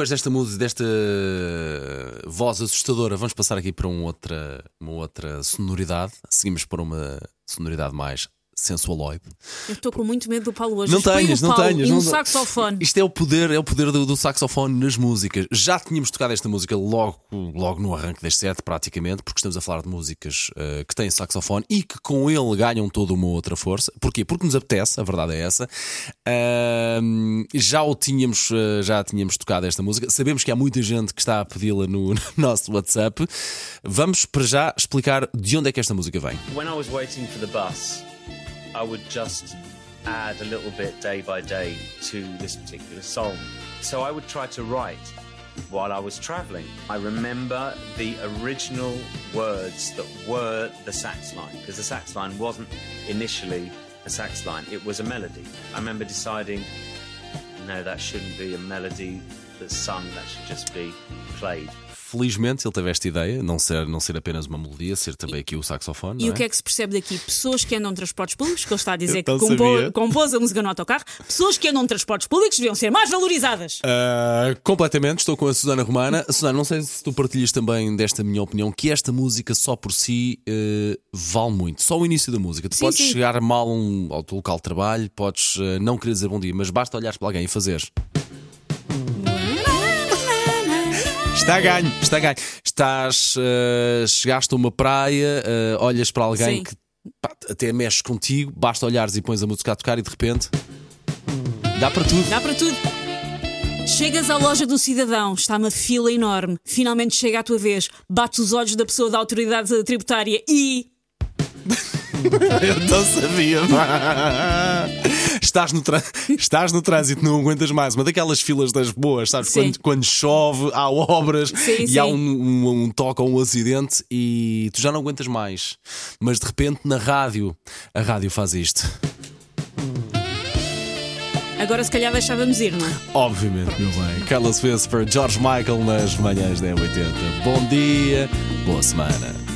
depois desta música, desta voz assustadora, vamos passar aqui para um outra, uma outra sonoridade. Seguimos para uma sonoridade mais sensualoide. Eu estou com muito medo do Paulo hoje. Não tenhas, o não Paulo tenhas. E um não- saxofone. Isto é o poder, é o poder do, do saxofone nas músicas. Já tínhamos tocado esta música logo, logo no arranque deste set, praticamente, porque estamos a falar de músicas eh, que têm saxofone e que com ele ganham toda uma outra força. Porquê? Porque nos apetece, a verdade é essa. Ahm, já o tínhamos, eh, já tínhamos tocado esta música. Sabemos que há muita gente que está a pedi-la no, no nosso WhatsApp. Vamos para já explicar de onde é que esta música vem. When I was waiting for the bus, I would just add a little bit day by day to this particular song. So I would try to write while I was traveling. I remember the original words that were the sax line, because the sax line wasn't initially a sax line, it was a melody. I remember deciding, no, that shouldn't be a melody that's sung, that should just be played. Felizmente ele teve esta ideia, não ser, não ser apenas uma melodia, ser também aqui o saxofone. E não o que é que se percebe daqui? Pessoas que andam em transportes públicos, que ele está a dizer que compô- compôs a música no autocarro, pessoas que andam em transportes públicos deviam ser mais valorizadas. Uh, completamente, estou com a Susana Romana. Susana, não sei se tu partilhas também desta minha opinião, que esta música só por si uh, vale muito. Só o início da música. Tu Sim, podes sim. chegar mal um- ao teu local de trabalho, podes uh, não querer dizer bom dia, mas basta olhares para alguém e fazeres. Está a ganho, está a ganho. Estás, uh, chegaste a uma praia, uh, olhas para alguém Sim. que pá, até mexe contigo, basta olhares e pões a música a tocar e de repente dá para tudo. Dá para tudo. Chegas à loja do cidadão, está uma fila enorme. Finalmente chega a tua vez, bates os olhos da pessoa da autoridade tributária e. Eu não sabia. Estás no, Estás no trânsito, não aguentas mais. Uma daquelas filas das boas, sabes? Quando, quando chove, há obras Sim, e há sim. um, um, um toque ou um acidente e tu já não aguentas mais. Mas de repente na rádio, a rádio faz isto. Agora se calhar deixávamos ir, não é? Obviamente, meu bem. Carlos Whisper, George Michael nas manhãs da 80 Bom dia, boa semana.